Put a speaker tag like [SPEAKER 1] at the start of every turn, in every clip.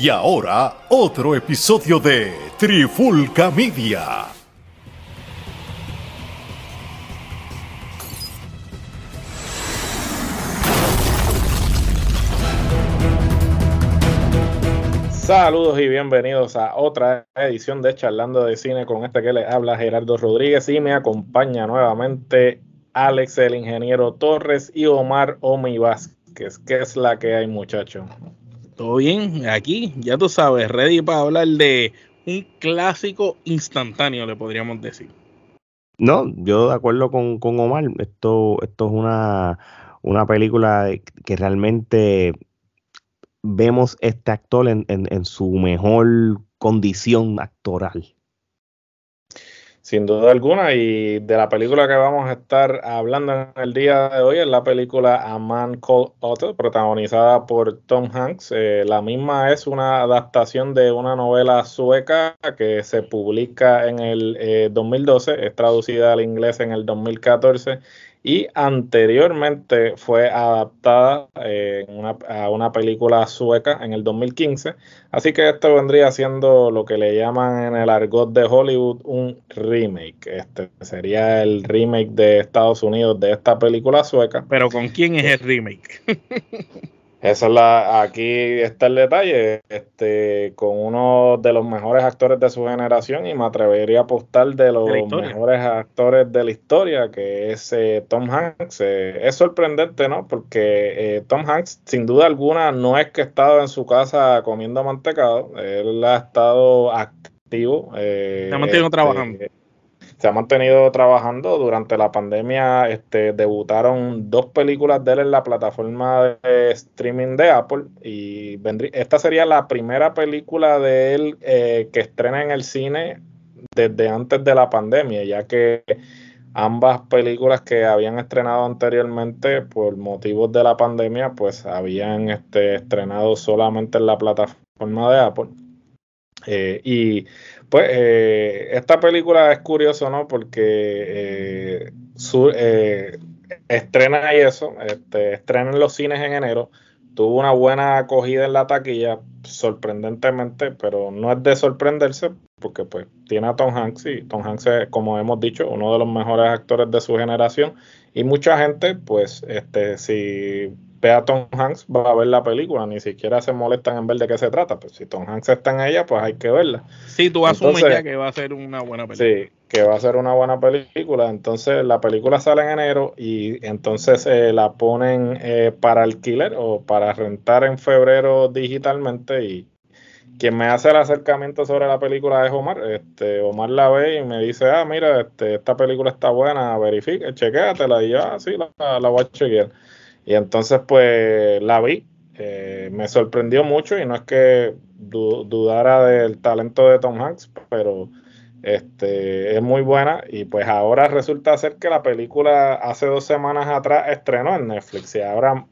[SPEAKER 1] Y ahora, otro episodio de Trifulca Media.
[SPEAKER 2] Saludos y bienvenidos a otra edición de Charlando de Cine con este que le habla Gerardo Rodríguez y me acompaña nuevamente Alex el Ingeniero Torres y Omar Omi Vázquez. ¿Qué es la que hay muchachos?
[SPEAKER 3] Todo bien, aquí ya tú sabes, ready para hablar de un clásico instantáneo, le podríamos decir.
[SPEAKER 4] No, yo de acuerdo con, con Omar, esto, esto es una, una película que realmente vemos este actor en, en, su mejor condición actoral.
[SPEAKER 2] Sin duda alguna, y de la película que vamos a estar hablando en el día de hoy es la película A Man Called Otto, protagonizada por Tom Hanks. Eh, la misma es una adaptación de una novela sueca que se publica en el 2012, eh, es traducida al inglés en el 2014 y anteriormente fue adaptada eh, a una película sueca en el 2015. Así que esto vendría siendo lo que le llaman en el argot de Hollywood un remake. Este sería el remake de Estados Unidos de esta película sueca.
[SPEAKER 3] Pero ¿con quién es el remake?
[SPEAKER 2] Esa es la, aquí está el detalle, este, con uno de los mejores actores de su generación y me atrevería a apostar de los mejores actores de la historia, que es eh, Tom Hanks. Eh, es sorprendente, ¿no? Porque eh, Tom Hanks, sin duda alguna, no es que ha estado en su casa comiendo mantecado, él ha estado activo.
[SPEAKER 3] Se ha mantenido trabajando
[SPEAKER 2] se ha mantenido trabajando. Durante la pandemia este, debutaron dos películas de él en la plataforma de streaming de Apple y esta sería la primera película de él eh, que estrena en el cine desde antes de la pandemia, ya que ambas películas que habían estrenado anteriormente por motivos de la pandemia, pues habían este, estrenado solamente en la plataforma de Apple. Eh, y pues eh, esta película es curioso, ¿no? Porque eh, eh, estrena y eso, este, estrena en los cines en enero, tuvo una buena acogida en la taquilla, sorprendentemente, pero no es de sorprenderse, porque pues tiene a Tom Hanks y Tom Hanks es, como hemos dicho, uno de los mejores actores de su generación y mucha gente, pues, este, si ve a Tom Hanks, va a ver la película, ni siquiera se molestan en ver de qué se trata. Pues si Tom Hanks está en ella, pues hay que verla.
[SPEAKER 3] Sí, tú asumes ya que va a ser una buena película.
[SPEAKER 2] Sí, que va a ser una buena película. Entonces la película sale en enero y entonces eh, la ponen eh, para alquiler o para rentar en febrero digitalmente y quien me hace el acercamiento sobre la película es Omar. Este, Omar la ve y me dice, ah, mira, este, esta película está buena, verifica, chequéatela. Y yo, ah, sí, la, la voy a chequear. Y entonces, pues la vi, eh, me sorprendió mucho y no es que dudara del talento de Tom Hanks, pero este, es muy buena y pues ahora resulta ser que la película hace dos semanas atrás estrenó en Netflix y ahora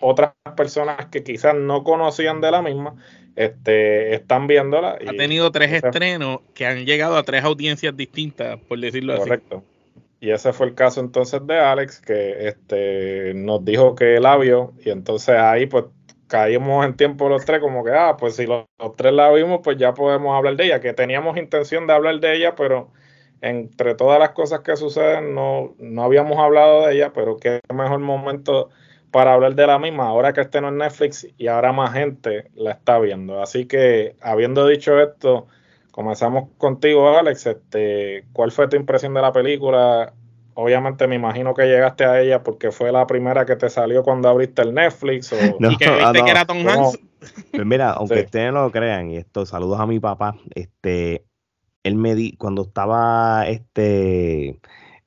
[SPEAKER 2] otras personas que quizás no conocían de la misma este, están viéndola.
[SPEAKER 3] ha tenido tres estrenos que han llegado a tres audiencias distintas, por decirlo
[SPEAKER 2] así. Correcto. Y ese fue el caso entonces de Alex, que este, nos dijo que la vio, y entonces ahí pues caímos en tiempo los tres, como que, ah, pues si los, tres la vimos, pues ya podemos hablar de ella, que teníamos intención de hablar de ella, pero entre todas las cosas que suceden no, no habíamos hablado de ella, pero qué mejor momento para hablar de la misma, ahora que esté en Netflix y ahora más gente la está viendo. Así que, habiendo dicho esto, Comenzamos contigo, Alex. Este, ¿Cuál fue tu impresión de la película? Obviamente me imagino que llegaste a ella porque fue la primera que te salió cuando abriste el Netflix. O...
[SPEAKER 3] y que viste ah, que era Tom Hanks.
[SPEAKER 4] Pues mira, aunque ustedes no lo crean, y esto, saludos a mi papá, este, él me di, cuando estaba este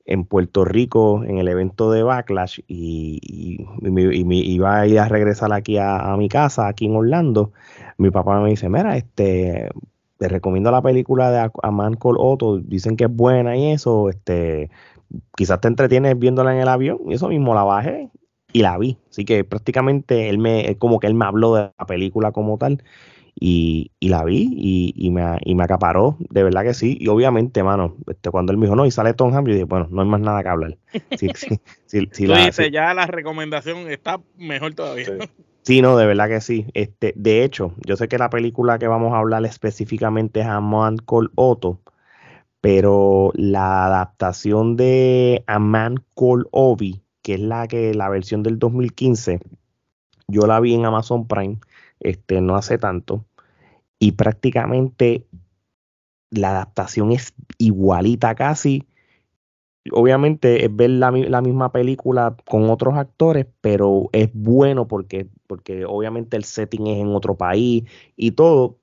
[SPEAKER 4] en Puerto Rico en el evento de Backlash y, y, me iba a ir a regresar aquí a, a, mi casa, aquí en Orlando, mi papá me dice, mira, este, te recomiendo la película de A Man Called Otto, dicen que es buena y eso, este, quizás te entretienes viéndola en el avión, y eso mismo la bajé y la vi. Así que prácticamente él me, como que él me habló de la película como tal, y, y la vi y, y, me, y me acaparó, de verdad que sí. Y obviamente, mano, este, cuando él me dijo, no, y sale Tom Hanks, yo dije, bueno, no hay más nada que hablar.
[SPEAKER 3] Sí, sí, sí, dices, ya la recomendación está mejor todavía.
[SPEAKER 4] Sí, no, de verdad que sí. Este, de hecho, yo sé que la película que vamos a hablar específicamente es A Man Called Otto, pero la adaptación de A Man Called Obi, que es la que la versión del 2015, yo la vi en Amazon Prime, este, no hace tanto, y prácticamente la adaptación es igualita casi. Obviamente es ver la, misma película con otros actores, pero es bueno porque, porque obviamente el setting es en otro país y todo.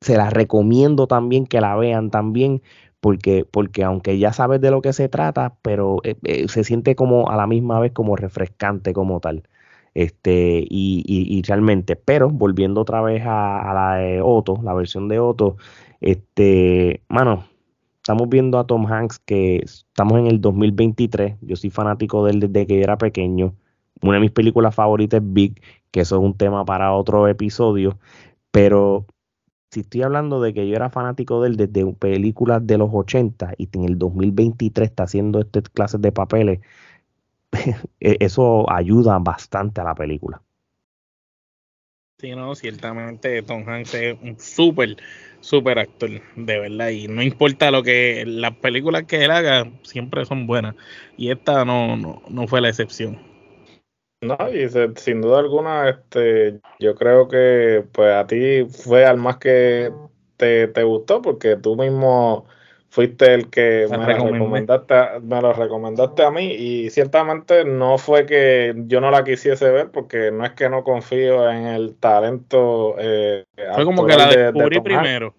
[SPEAKER 4] Se la recomiendo también que la vean también, porque, porque aunque ya sabes de lo que se trata, pero eh, eh, se siente como a la misma vez como refrescante como tal. Este, y, y, realmente, pero volviendo otra vez a, la de Otto, la versión de Otto, este, mano, estamos viendo a Tom Hanks que estamos en el 2023. Yo soy fanático de él desde que era pequeño. Una de mis películas favoritas es Big, que eso es un tema para otro episodio. Pero si estoy hablando de que yo era fanático de él desde películas de los 80 y en el 2023 está haciendo estas clases de papeles, e-, eso ayuda bastante a la película.
[SPEAKER 3] Sí, no, ciertamente Tom Hanks es un súper, súper actor, de verdad. Y no importa lo que las películas que él haga, siempre son buenas. Y esta no, no, no fue la excepción.
[SPEAKER 2] No, y sin duda alguna, este, yo creo que pues a ti fue al más que te, te gustó, porque tú mismo fuiste el que me, lo recomendaste, me lo recomendaste a mí y ciertamente no fue que yo no la quisiese ver porque no es que no confío en el talento.
[SPEAKER 3] Eh, fue como que la descubrí primero.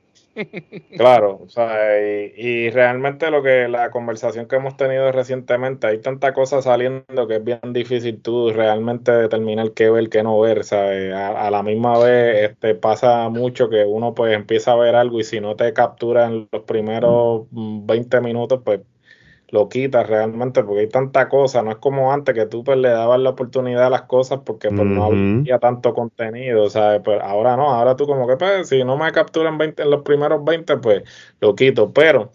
[SPEAKER 2] Claro, o sea, y, realmente lo que la conversación que hemos tenido recientemente, hay tanta cosa saliendo que es bien difícil tú realmente determinar qué ver, qué no ver, ¿sabes? A, a, la misma vez este, pasa mucho que uno pues empieza a ver algo y si no te captura en los primeros 20 minutos, pues lo quitas realmente porque hay tanta cosa, no es como antes que tú pues le dabas la oportunidad a las cosas porque pues no había tanto contenido, ¿sabes? Pues ahora no, ahora tú como que pues si no me capturan 20, en los primeros 20 pues lo quito, pero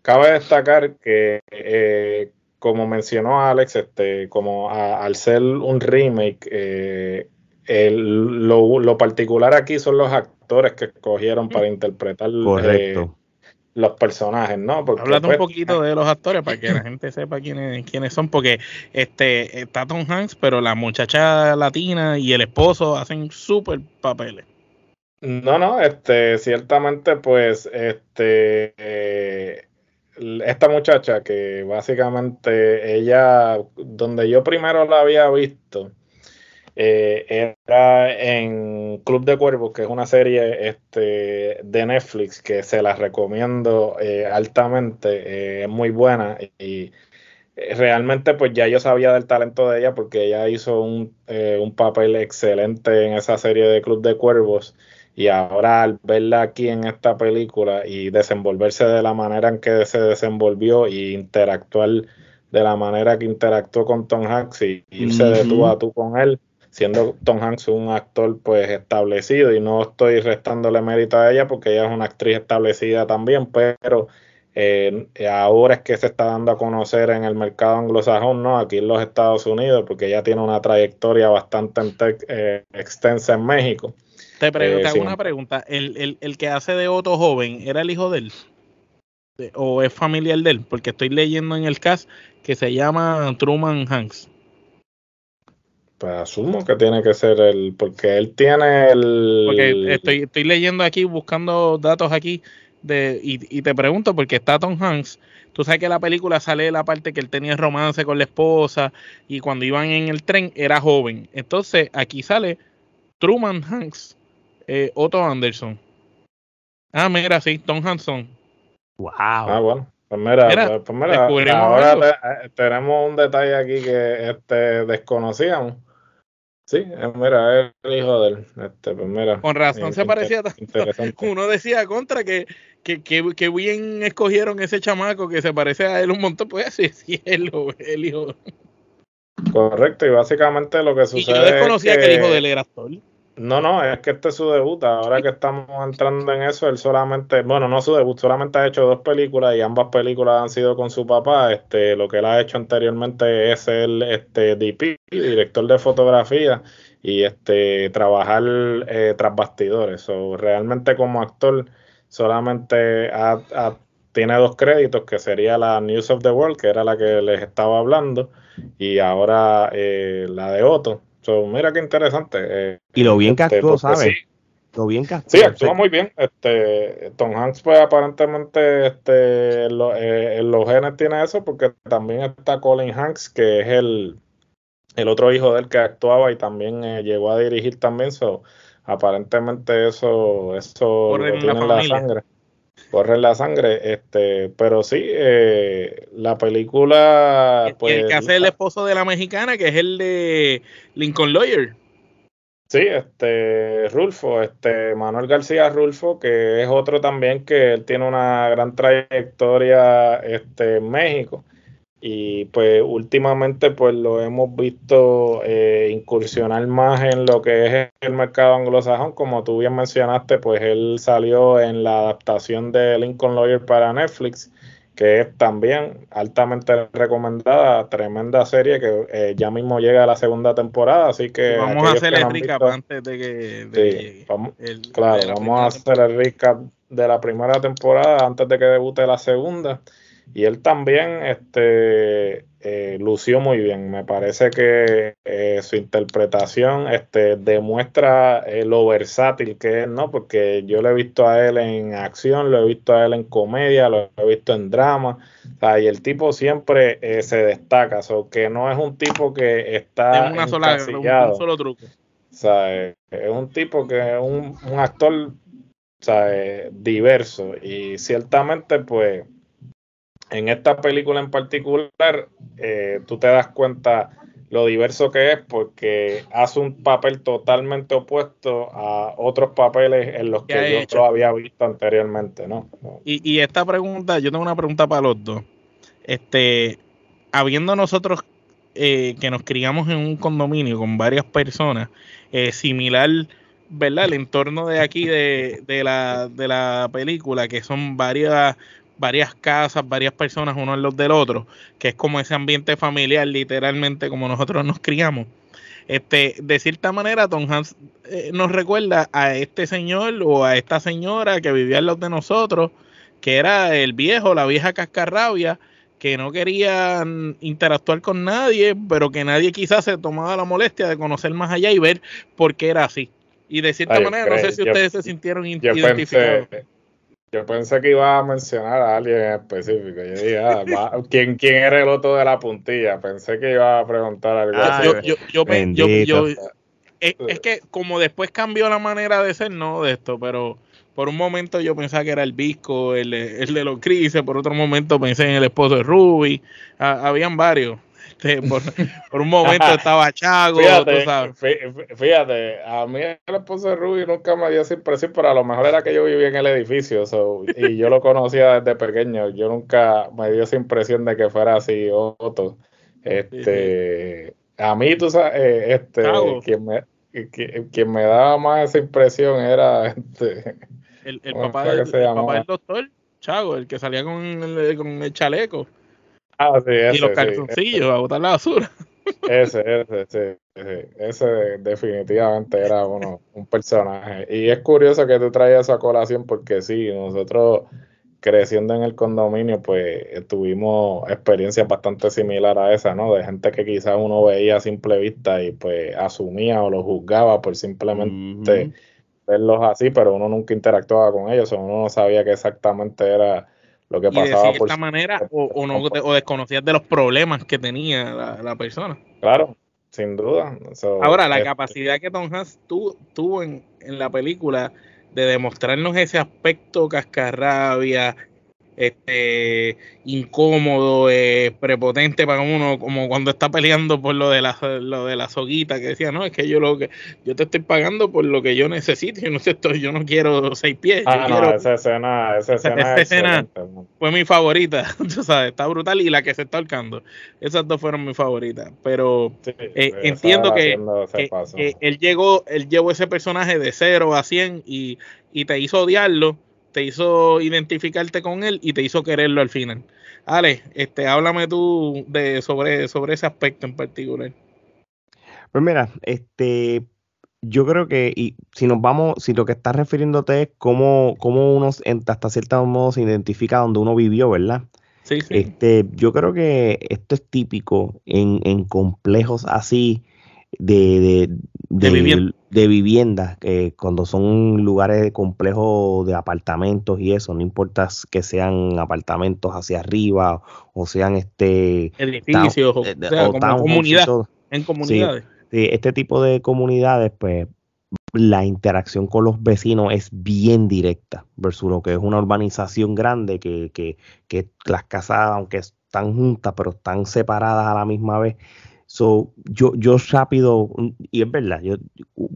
[SPEAKER 2] cabe destacar que eh, como mencionó Alex, este, como al ser un remake, eh, lo, lo, particular aquí son los actores que escogieron para interpretar
[SPEAKER 4] Correcto
[SPEAKER 2] los personajes, ¿no?
[SPEAKER 3] Porque, un pues, poquito de los actores para que la gente sepa quiénes, quiénes son, porque este está Tom Hanks, pero la muchacha latina y el esposo hacen súper papeles.
[SPEAKER 2] No, no, este, ciertamente, pues, este, eh, esta muchacha que básicamente ella, donde yo primero la había visto, eh, era en Club de Cuervos, que es una serie este, de Netflix que se la recomiendo eh, altamente, eh, es muy buena y realmente pues ya yo sabía del talento de ella porque ella hizo un, un papel excelente en esa serie de Club de Cuervos y ahora al verla aquí en esta película y desenvolverse de la manera en que se desenvolvió y interactuar de la manera que interactuó con Tom Hanks y irse de tú a tú con él, siendo Tom Hanks un actor pues establecido y no estoy restándole mérito a ella porque ella es una actriz establecida también, pero eh, ahora es que se está dando a conocer en el mercado anglosajón, ¿no? Aquí en los Estados Unidos, porque ella tiene una trayectoria bastante eh, extensa en México.
[SPEAKER 3] Te, pregunto, hago una pregunta, ¿El, el, que hace de Otto joven era el hijo de él? ¿O es familiar de él? Porque estoy leyendo en el cast que se llama Truman Hanks.
[SPEAKER 2] Pues asumo que tiene que ser el, porque él tiene el...
[SPEAKER 3] Porque estoy, estoy leyendo aquí, buscando datos aquí, de, y, te pregunto, porque está Tom Hanks, tú sabes que la película sale de la parte que él tenía romance con la esposa y cuando iban en el tren era joven. Entonces aquí sale Truman Hanks, eh, Otto Anderson. Ah, mira, sí, Tom Hanson.
[SPEAKER 2] Wow. Ah, bueno. Pues mira, pues, pues mira ahora eh, tenemos un detalle aquí que este, desconocíamos. Sí, eh, mira, es el hijo de él. Este, pues mira,
[SPEAKER 3] Con razón se parecía tanto. Uno decía contra que, que, que, bien escogieron ese chamaco que se parece a él un montón. Pues sí, sí, el, el hijo.
[SPEAKER 2] Correcto, y básicamente lo que sucede. Y yo
[SPEAKER 3] desconocía que, el hijo de él era actor.
[SPEAKER 2] No, no, es que este es su debut. Ahora que estamos entrando en eso, él solamente, bueno, no su debut, solamente ha hecho dos películas y ambas películas han sido con su papá. Este, lo que él ha hecho anteriormente es el este, DP, director de fotografía, y este trabajar eh, tras bastidores. o realmente como actor solamente tiene dos créditos, que sería la News of the World, que era la que les estaba hablando, y ahora eh, la de Otto. So, mira qué interesante.
[SPEAKER 4] Eh, y lo bien que este, actuó, ¿sabes? Lo bien que
[SPEAKER 2] Sí, actuó muy bien. Este, Tom Hanks, pues aparentemente este, eh, en los genes tiene eso, porque también está Colin Hanks, que es el, el otro hijo del que actuaba y también llegó a dirigir también. So, aparentemente eso, eso lo tiene en la sangre corre la sangre, este, pero sí, eh, la película,
[SPEAKER 3] el, pues, que hace el esposo de la mexicana, que es el de Lincoln Lawyer.
[SPEAKER 2] Sí, este, Rulfo, este, Manuel García Rulfo, que es otro también que él tiene una gran trayectoria, este, en México y pues últimamente pues lo hemos visto eh, incursionar más en lo que es el mercado anglosajón. Como tú bien mencionaste pues él salió en la adaptación de Lincoln Lawyer para Netflix que es también altamente recomendada tremenda serie que eh, ya mismo llega a la segunda temporada así que
[SPEAKER 3] vamos a hacer el recap antes de que
[SPEAKER 2] claro vamos a hacer el recap de la primera temporada antes de que debute la segunda y él también este, eh, lució muy bien. Me parece que eh, su interpretación este, demuestra eh, lo versátil que es, ¿no? Porque yo lo he visto a él en acción, lo he visto a él en comedia, lo he visto en drama. y el tipo siempre se destaca, o que no es un tipo que está.
[SPEAKER 3] En una sola, un, solo truco.
[SPEAKER 2] O sea, es un tipo que es un, un actor o sea, diverso y ciertamente pues en esta película en particular, eh, tú te das cuenta lo diverso que es porque hace un papel totalmente opuesto a otros papeles en los que yo lo había visto anteriormente, ¿no?
[SPEAKER 3] Y, esta pregunta, yo tengo una pregunta para los dos. Este, habiendo nosotros eh, que nos criamos en un condominio con varias personas, eh, similar, ¿verdad? El entorno de aquí de, de, la, de la película, que son varias varias casas, varias personas uno en los del otro, que es como ese ambiente familiar, literalmente como nosotros nos criamos. Este, de cierta manera, Tom Hans eh, nos recuerda a este señor o a esta señora que vivía en los de nosotros, que era el viejo, la vieja cascarrabia, que no querían interactuar con nadie, pero que nadie quizás se tomaba la molestia de conocer más allá y ver por qué era así. Y de cierta manera, no sé si ustedes se sintieron identificados.
[SPEAKER 2] Yo pensé que iba a mencionar a alguien en específico. Yo dije, ah, ¿quién, ¿quién era el otro de la puntilla? Pensé que iba a preguntar algo
[SPEAKER 3] ah, así. Yo, yo, yo, es, que como después cambió la manera de ser, no de esto, pero por un momento yo pensaba que era el Visco, el, el de los Crises, por otro momento pensé en el esposo de Ruby, habían varios. Este, por, un momento estaba Chago,
[SPEAKER 2] fíjate, a mí el esposo de Ruby nunca me dio esa impresión, pero a lo mejor era que yo vivía en el edificio y yo lo conocía desde pequeño. Yo nunca me dio esa impresión de que fuera así Otto. Este, a mí, tú sabes, eh, este, quien me, quien, me daba más esa impresión era este,
[SPEAKER 3] el, papá, del, doctor, Chago, el que salía con con el chaleco.
[SPEAKER 2] Ah, sí, ese,
[SPEAKER 3] y los calzoncillos a botar la basura.
[SPEAKER 2] Ese, ese, ese, ese definitivamente era uno, un personaje. Y es curioso que tú traigas esa colación porque sí, nosotros creciendo en el condominio, pues tuvimos experiencias bastante similares a esa, ¿no? De gente que quizás uno veía a simple vista y pues asumía o lo juzgaba por simplemente verlos así, pero uno nunca interactuaba con ellos, o uno no sabía que exactamente era lo que pasaba
[SPEAKER 3] de esta manera o, no, o desconocías de los problemas que tenía la, persona.
[SPEAKER 2] Claro, sin duda.
[SPEAKER 3] Ahora, la este capacidad que Tom Hanks tuvo en, en la película de demostrarnos ese aspecto cascarrabia, este incómodo, eh, prepotente para uno, como cuando está peleando por lo de la lo de la soguita que decía, no, es que yo lo que yo te estoy pagando por lo que yo necesito, yo no sé, yo no quiero seis pies.
[SPEAKER 2] Ah, no, esa escena, esa escena,
[SPEAKER 3] fue mi favorita, tú sabes, está brutal y la que se está ahorcando. Esas dos fueron mis favoritas, pero eh, entiendo que, él llegó, él llevó ese personaje de cero a 100 y, y te hizo odiarlo te hizo identificarte con él y te hizo quererlo al final. Ale, este, háblame tú de, sobre, sobre ese aspecto en particular.
[SPEAKER 4] Pues mira, este, yo creo que y si nos vamos, si lo que estás refiriéndote es cómo, cómo uno hasta cierto modo se identifica donde uno vivió, ¿verdad?
[SPEAKER 3] Sí, sí.
[SPEAKER 4] Este, yo creo que esto es típico en, en complejos así de, de, de, vivienda. cuando son lugares complejos de apartamentos y eso, no importa que sean apartamentos hacia arriba o sean este
[SPEAKER 3] edificios o, eh, comunidad, en comunidades.
[SPEAKER 4] este tipo de comunidades, pues la interacción con los vecinos es bien directa versus lo que es una urbanización grande que, que, que las casas, aunque están juntas, pero están separadas a la misma vez, So, yo, yo rápido, y es verdad, yo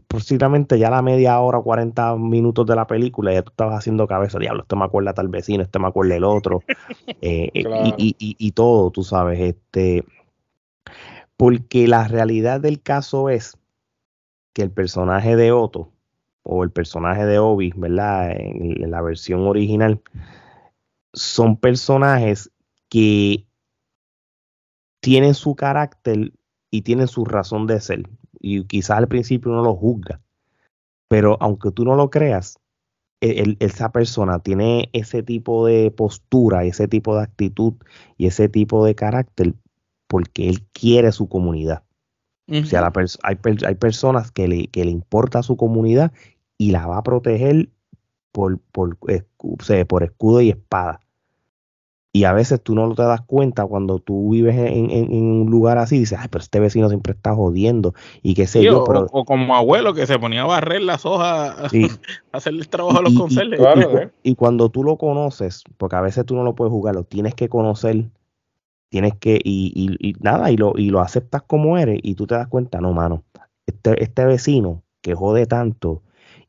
[SPEAKER 4] posiblemente ya la media hora, 40 minutos de la película, ya tú estabas haciendo cabeza, diablo, este me acuerda tal vecino, este me acuerda el otro, eh, eh, y, y, y, todo, tú sabes, este, porque la realidad del caso es que el personaje de Otto, o el personaje de Obi, ¿verdad? en la versión original, son personajes que tienen su carácter y tienen su razón de ser. Y quizás al principio uno lo juzga, pero aunque tú no lo creas, e, esa persona tiene ese tipo de postura, ese tipo de actitud y ese tipo de carácter porque él quiere su comunidad. O sea, hay, hay, personas que le, que le importa su comunidad y la va a proteger por, por, por escudo y espada. Y a veces tú no te das cuenta cuando tú vives en, un lugar así, dices, ay, pero este vecino siempre está jodiendo y qué sé yo. Pero...
[SPEAKER 3] O, como abuelo que se ponía a barrer las hojas, a hacer el trabajo a los conserjes.
[SPEAKER 4] Y, cuando tú lo conoces, porque a veces tú no lo puedes jugar, lo tienes que conocer, tienes que, y, y, nada, y lo, y lo aceptas como eres, y tú te das cuenta, no, mano, este, este vecino que jode tanto,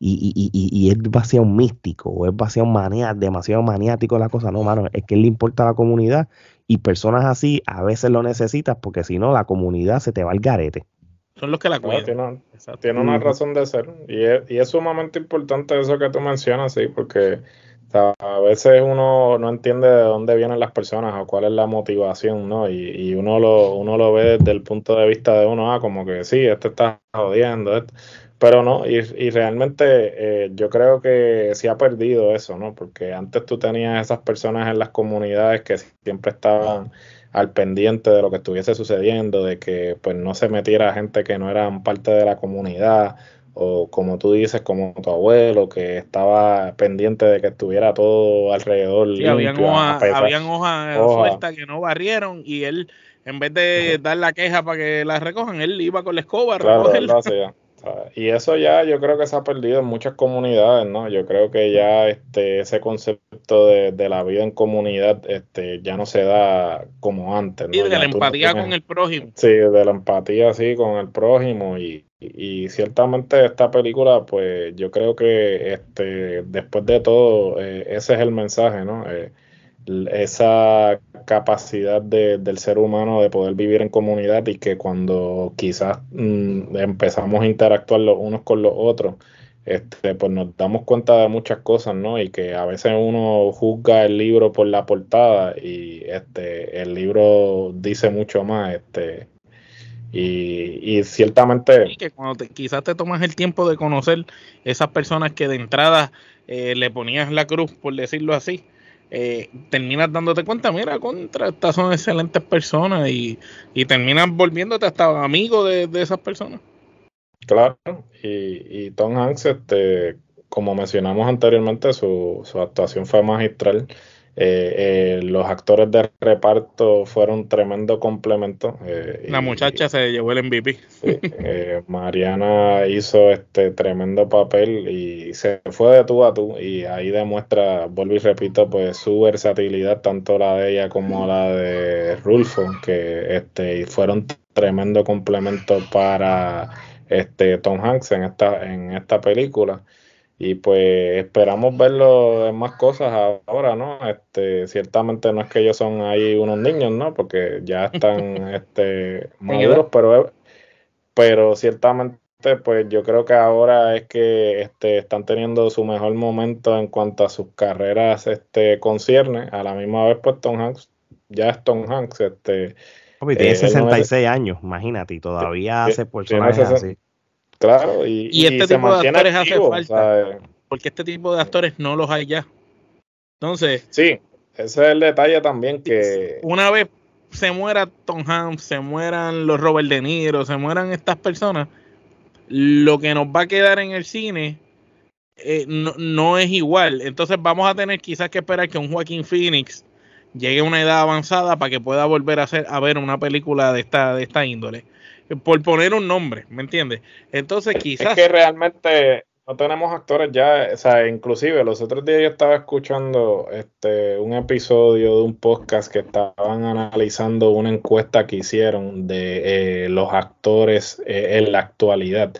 [SPEAKER 4] y, y, y, y es demasiado místico o es demasiado, manía, demasiado maniático la cosa. No, mano, es que le importa a la comunidad y personas así a veces lo necesitas porque si no la comunidad se te va al garete.
[SPEAKER 3] Son los que la cuidan.
[SPEAKER 2] tiene, una razón de ser y es, y es sumamente importante eso que tú mencionas, sí, porque a veces uno no entiende de dónde vienen las personas o cuál es la motivación, ¿no? Y, y, uno lo uno lo ve desde el punto de vista de uno, ah, como que sí, este está jodiendo, este, pero no, y, y realmente eh, yo creo que se ha perdido eso, ¿no? Porque antes tú tenías esas personas en las comunidades que siempre estaban al pendiente de lo que estuviese sucediendo, de que pues no se metiera gente que no eran parte de la comunidad, o como tú dices, como tu abuelo, que estaba pendiente de que estuviera todo alrededor.
[SPEAKER 3] Sí, habían hojas sueltas que no barrieron y él, en vez de dar la queja para que la recojan, él iba con la escoba a recogerla.
[SPEAKER 2] Y eso ya yo creo que se ha perdido en muchas comunidades, ¿no? Yo creo que ya este ese concepto de, la vida en comunidad este ya no se da como antes, ¿no?
[SPEAKER 3] de la empatía con el prójimo.
[SPEAKER 2] Sí, de la empatía, sí, con el prójimo y, y, ciertamente esta película, pues yo creo que este después de todo eh, ese es el mensaje, ¿no? Eh, esa capacidad del ser humano de poder vivir en comunidad y que cuando quizás mm, empezamos a interactuar los unos con los otros, este, pues nos damos cuenta de muchas cosas, ¿no? Y que a veces uno juzga el libro por la portada y este, el libro dice mucho más, este, y, ciertamente...
[SPEAKER 3] que cuando quizás te tomas el tiempo de conocer esas personas que de entrada eh, le ponías la cruz, por decirlo así, eh, terminas dándote cuenta, mira, contra, estas son excelentes personas y, y terminas volviéndote hasta amigo de, esas personas.
[SPEAKER 2] Claro, y, y, Tom Hanks, este, como mencionamos anteriormente, su, su actuación fue magistral. Eh, eh, los actores de reparto fueron tremendo complemento.
[SPEAKER 3] Eh, la muchacha se llevó el MVP.
[SPEAKER 2] Mariana hizo este tremendo papel y se fue de tú a tú y ahí demuestra, vuelvo y repito, pues su versatilidad, tanto la de ella como la de Rulfo, que este, fueron tremendo complemento para este Tom Hanks en esta, en esta película y pues esperamos verlo en más cosas ahora, ¿no? Este, ciertamente no es que ellos son ahí unos niños, ¿no? Porque ya están este, maduros, pero, pero ciertamente pues yo creo que ahora es que este, están teniendo su mejor momento en cuanto a sus carreras este, concierne. A la misma vez, pues Tom Hanks, ya es Tom Hanks. Este,
[SPEAKER 4] tiene 66 eh, años, imagínate, y todavía hace personajes así
[SPEAKER 2] Claro, y,
[SPEAKER 3] este tipo de actores hace falta. Porque este tipo de actores no los hay ya. Entonces.
[SPEAKER 2] Sí, ese es el detalle también que.
[SPEAKER 3] Una vez se muera Tom Hanks, se mueran los Robert De Niro, se mueran estas personas, lo que nos va a quedar en el cine eh, no, es igual. Entonces vamos a tener quizás que esperar que un Joaquín Phoenix llegue a una edad avanzada para que pueda volver a, hacer, a ver una película de esta, de esta índole. Por poner un nombre, ¿me entiendes? Entonces quizás...
[SPEAKER 2] Es que realmente no tenemos actores ya, o sea, inclusive los otros días yo estaba escuchando este un episodio de un podcast que estaban analizando una encuesta que hicieron de eh, los actores eh, en la actualidad.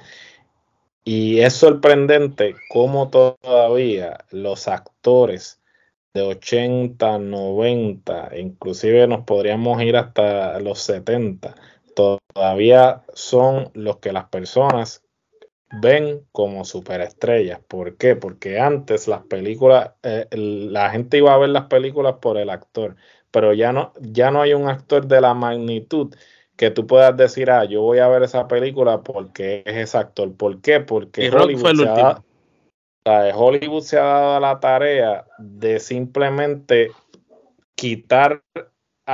[SPEAKER 2] Y es sorprendente cómo todavía los actores de 80, 90, inclusive nos podríamos ir hasta los 70, todavía son los que las personas ven como superestrellas. ¿Por qué? Porque antes las películas, eh, la gente iba a ver las películas por el actor, pero ya no, ya no hay un actor de la magnitud que tú puedas decir, ah, yo voy a ver esa película porque es ese actor. ¿Por qué? Porque Hollywood se, ha, Hollywood se ha dado la tarea de simplemente quitar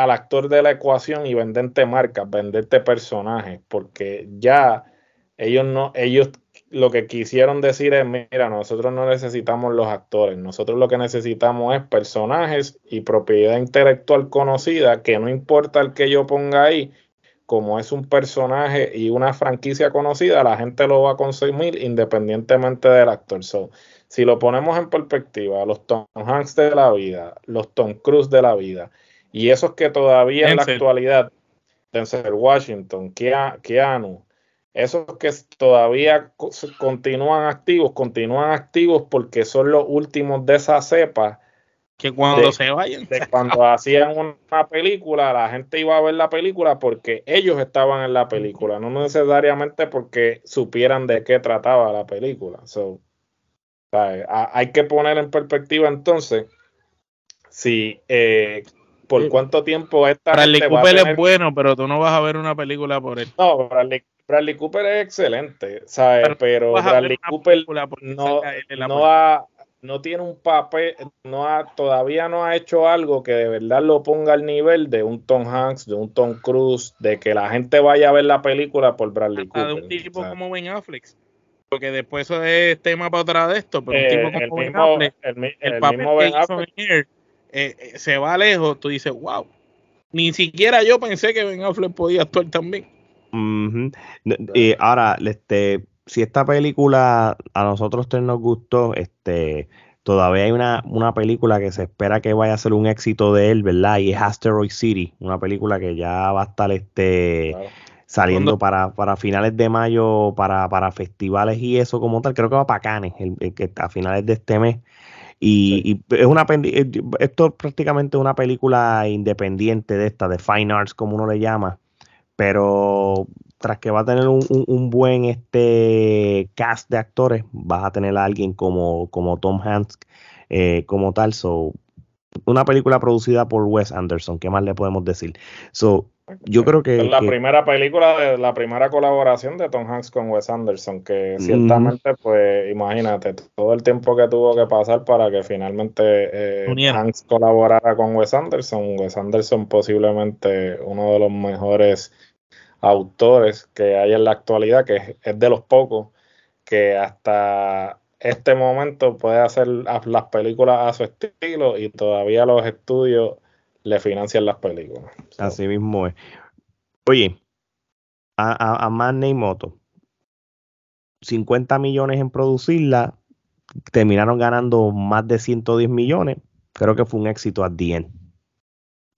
[SPEAKER 2] al actor de la ecuación y venderte marcas, venderte personajes, porque ya ellos no, ellos lo que quisieron decir es, mira, nosotros no necesitamos los actores, nosotros lo que necesitamos es personajes y propiedad intelectual conocida, que no importa el que yo ponga ahí, como es un personaje y una franquicia conocida, la gente lo va a consumir independientemente del actor. si lo ponemos en perspectiva, los Tom Hanks de la vida, los Tom Cruise de la vida, y esos que todavía en la actualidad, Denzel Washington, Keanu, esos que todavía continúan activos, continúan activos porque son los últimos de esa cepa
[SPEAKER 3] que cuando se vayan.
[SPEAKER 2] cuando hacían una película, la gente iba a ver la película porque ellos estaban en la película, no necesariamente porque supieran de qué trataba la película. hay que poner en perspectiva entonces si eh, por cuánto tiempo esta
[SPEAKER 3] Bradley Cooper es bueno, pero tú no vas a ver una película por él.
[SPEAKER 2] No, Bradley, Cooper es excelente, ¿sabes? Pero, Bradley Cooper no, no ha no tiene un papel, no ha, todavía no ha hecho algo que de verdad lo ponga al nivel de un Tom Hanks, de un Tom Cruise, de que la gente vaya a ver la película por Bradley Cooper.
[SPEAKER 3] de un tipo como Ben Affleck. Porque después eso es tema para otra de esto, pero un tipo eh, como Ben Affleck, el, papel que hizo en eh, eh, se va lejos, tú dices, wow. Ni siquiera yo pensé que Ben Affleck podía actuar también.
[SPEAKER 4] Y ahora, este, si esta película a nosotros nos gustó, este, todavía hay una, una, película que se espera que vaya a ser un éxito de él, ¿verdad? Y es Asteroid City, una película que ya va a estar este, saliendo para, para, finales de mayo, para, para, festivales y eso como tal. Creo que va para Cannes, el, que a finales de este mes. Y, y, es una eh, esto es prácticamente una película independiente de esta, de Fine Arts, como uno le llama, pero tras que va a tener un, buen este cast de actores, vas a tener a alguien como, como Tom Hanks eh, como tal. So, una película producida por Wes Anderson, ¿qué más le podemos decir? So, yo creo que...
[SPEAKER 2] Es la primera película, de, la primera colaboración de Tom Hanks con Wes Anderson, que ciertamente, pues imagínate, todo el tiempo que tuvo que pasar para que finalmente eh, Hanks colaborara con Wes Anderson. Wes Anderson posiblemente uno de los mejores autores que hay en la actualidad, que es de los pocos que hasta este momento puede hacer las películas a su estilo y todavía los estudios le financian las películas.
[SPEAKER 4] Así mismo es. Oye, a, a, a Moto, 50 millones en producirla, terminaron ganando más de 110 millones. Creo que fue un éxito a the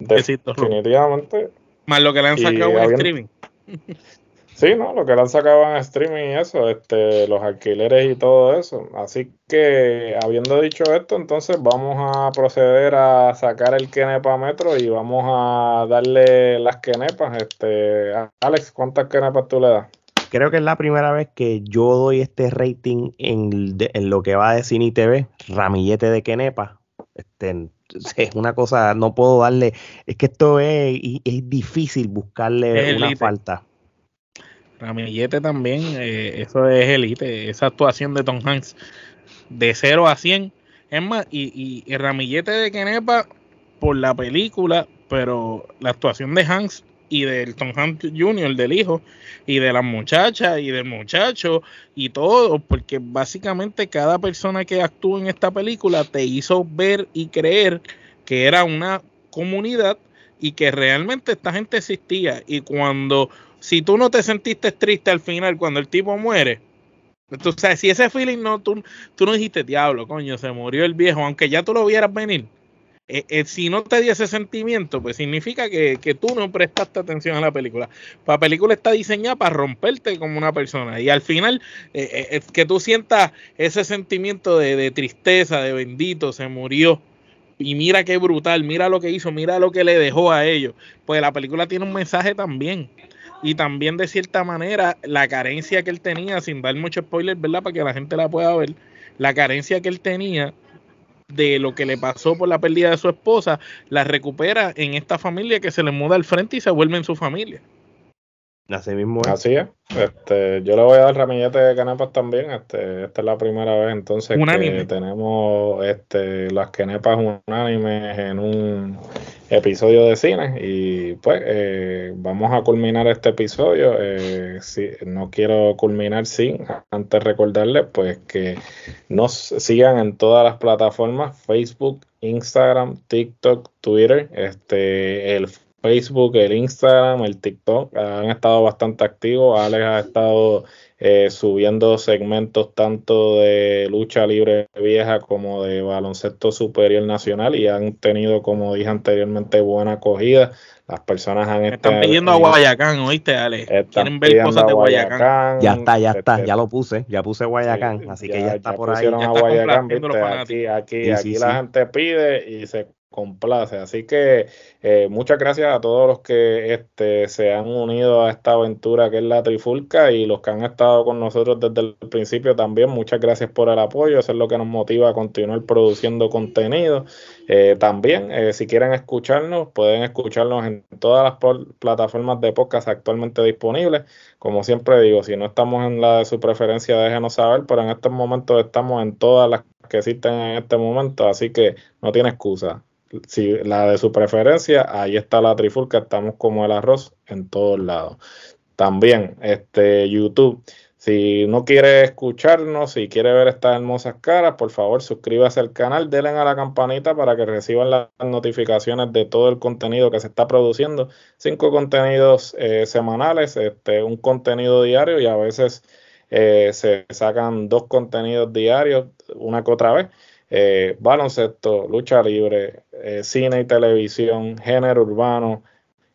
[SPEAKER 2] Definitivamente.
[SPEAKER 3] Más lo que le han sacado en streaming.
[SPEAKER 2] Sí, ¿no? Lo que le han sacado en streaming y eso, este, los alquileres y todo eso. Así que, habiendo dicho esto, entonces vamos a proceder a sacar el Kenepa Metro y vamos a darle las Kenepas. Este, Alex, ¿cuántas Kenepas tú le das?
[SPEAKER 4] Creo que es la primera vez que yo doy este rating en, lo que va de Cine y TV, ramillete de Kenepa. Este, es una cosa, no puedo darle, es que esto es, es difícil buscarle una falta.
[SPEAKER 3] Ramillete también, eh, eso es elite, esa actuación de Tom Hanks de 0 a 100. Es más, y, y, Ramillete de Kenepa por la película, pero la actuación de Hanks y del Tom Hanks Jr., del hijo, y de las muchachas y del muchacho y todo, porque básicamente cada persona que actuó en esta película te hizo ver y creer que era una comunidad y que realmente esta gente existía. Y cuando, si tú no te sentiste triste al final cuando el tipo muere, tú sabes, si ese feeling no, tú, tú no dijiste, diablo, coño, se murió el viejo, aunque ya tú lo vieras venir. Eh, eh, si no te dio ese sentimiento, pues significa que, que, tú no prestaste atención a la película. La película está diseñada para romperte como una persona. Y al final, eh, que tú sientas ese sentimiento de, de, tristeza, de bendito, se murió y mira qué brutal, mira lo que hizo, mira lo que le dejó a ellos. Pues la película tiene un mensaje también. Y también de cierta manera la carencia que él tenía, sin dar mucho spoiler, ¿verdad? Para que la gente la pueda ver, la carencia que él tenía de lo que le pasó por la pérdida de su esposa, la recupera en esta familia que se le muda al frente y se vuelve en su familia.
[SPEAKER 2] Así mismo es. Así es. Este, yo le voy a dar ramillete de canepas también. Este, esta es la primera vez entonces que tenemos este, las canepas unánimes en un episodio de cine. Y pues eh, vamos a culminar este episodio. Eh, si, no quiero culminar sin antes recordarles pues que nos sigan en todas las plataformas, Facebook, Instagram, TikTok, Twitter, este, el Facebook, el Instagram, el TikTok han estado bastante activos. Alex ha estado eh, subiendo segmentos tanto de lucha libre vieja como de baloncesto superior nacional y han tenido, como dije anteriormente, buena acogida. Las personas han
[SPEAKER 3] estado. Están pidiendo a Guayacán, ¿oíste, Alex? Quieren ver cosas de Guayacán.
[SPEAKER 4] Ya está, ya está, ya lo puse, ya puse Guayacán, así que ya, está por ahí.
[SPEAKER 2] A Guayacán, Aquí, aquí, aquí la gente pide y se complace. Así que eh, muchas gracias a todos los que este, se han unido a esta aventura que es la Trifulca y los que han estado con nosotros desde el principio también. Muchas gracias por el apoyo. Eso es lo que nos motiva a continuar produciendo contenido. Eh, también, eh, si quieren escucharnos, pueden escucharnos en todas las plataformas de podcast actualmente disponibles. Como siempre digo, si no estamos en la de su preferencia, déjenos saber, pero en estos momentos estamos en todas las que existen en este momento, así que no tiene excusa si la de su preferencia, ahí está la trifulca, estamos como el arroz en todos lados. También, este YouTube, si no quiere escucharnos, si quiere ver estas hermosas caras, por favor suscríbase al canal, denle a la campanita para que reciban las notificaciones de todo el contenido que se está produciendo. Cinco contenidos eh, semanales, este, un contenido diario y a veces eh, se sacan dos contenidos diarios, una que otra vez eh, baloncesto, lucha libre, eh, cine y televisión, género urbano,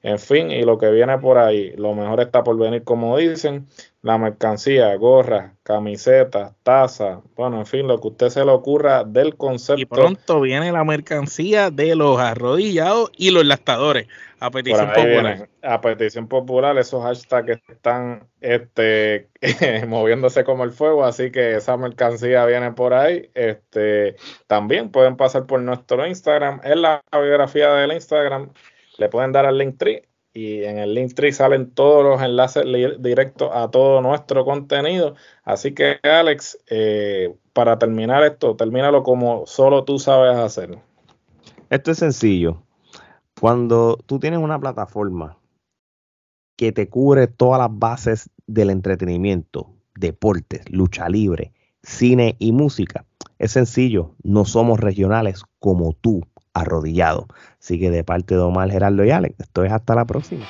[SPEAKER 2] en fin, y lo que viene por ahí, lo mejor está por venir, como dicen, la mercancía, gorras, camisetas, tazas, bueno, en fin, lo que usted se le ocurra del concepto. Y
[SPEAKER 3] pronto viene la mercancía de los arrodillados y los lastadores, a petición popular.
[SPEAKER 2] a petición popular, esos hashtags están este, moviéndose como el fuego, así que esa mercancía viene por ahí. Este, también pueden pasar por nuestro Instagram, en la biografía del Instagram le pueden dar al link tree y en el link tree salen todos los enlaces directos a todo nuestro contenido. Así que Alex, eh, para terminar esto, termínalo como solo tú sabes hacerlo.
[SPEAKER 4] Esto es sencillo. Cuando tú tienes una plataforma que te cubre todas las bases del entretenimiento, deportes, lucha libre, cine y música, es sencillo, no somos regionales como tú arrodillado. Así que de parte de Omar, Gerardo y Alex, esto es hasta la próxima.